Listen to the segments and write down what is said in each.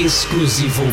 Exclusivo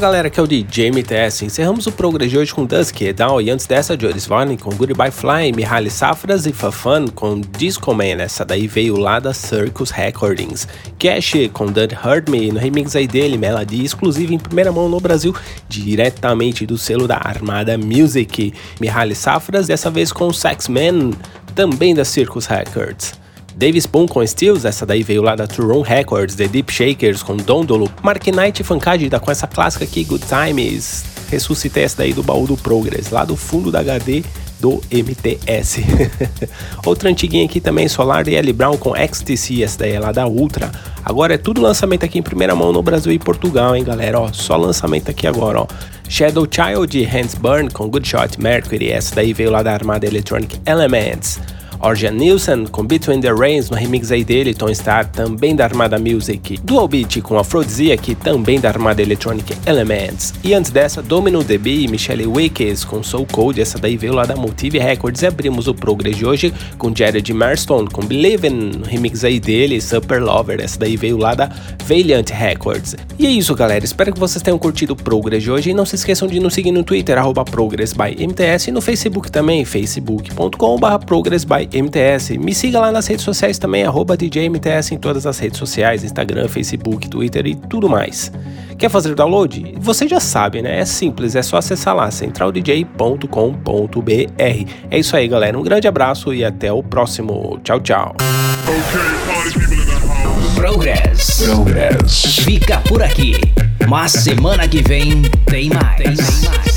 galera, aqui é o DJ MTS. Encerramos o programa de hoje com Dusk Down e antes dessa, Joris Varney com Goodbye Fly, Mihaly Safras e Fafan com Disco Man. Essa daí veio lá da Circus Recordings. Cash com Dud Hurt Me, no remix aí dele, melodia exclusiva em primeira mão no Brasil, diretamente do selo da Armada Music. Mihaly Safras, dessa vez com Sex Man, também da Circus Records. Dave Spoon com Steels, essa daí veio lá da True Records, The Deep Shakers com Dondolo, Mark Knight e Funkagida com essa clássica aqui, Good Times. Ressuscitei essa daí do baú do Progress, lá do fundo da HD do MTS. Outra antiguinha aqui também, Solar e Ellie Brown com XTC, essa daí é lá da Ultra. Agora é tudo lançamento aqui em primeira mão no Brasil e Portugal, hein, galera? Ó, só lançamento aqui agora, ó. Shadow Child Hands Burn com Good Shot Mercury, essa daí veio lá da armada Electronic Elements. Orjan Nilsson com Between the Rains no remix aí dele, Tom Star também da Armada Music, Dual Beat com Aphrodisiac também da Armada Electronic Elements, e antes dessa Domino DB e Michelle Wickes com Soul Code, essa daí veio lá da Motive Records. E abrimos o Progress de hoje com Jared Marston com Believin, no remix aí dele, Super Lover, essa daí veio lá da Valiant Records. E é isso galera, espero que vocês tenham curtido o Progress de hoje. E não se esqueçam de nos seguir no Twitter, arroba Progress by MTS e no Facebook também, facebook.com.br Progress by MTS. Me siga lá nas redes sociais também, DJMTS em todas as redes sociais, Instagram, Facebook, Twitter e tudo mais. Quer fazer download? Você já sabe, né? É simples, é só acessar lá, centraldj.com.br. É isso aí, galera. Um grande abraço e até o próximo. Tchau, tchau. Progress. Progress. Fica por aqui. Mas semana que vem tem mais. Tem mais.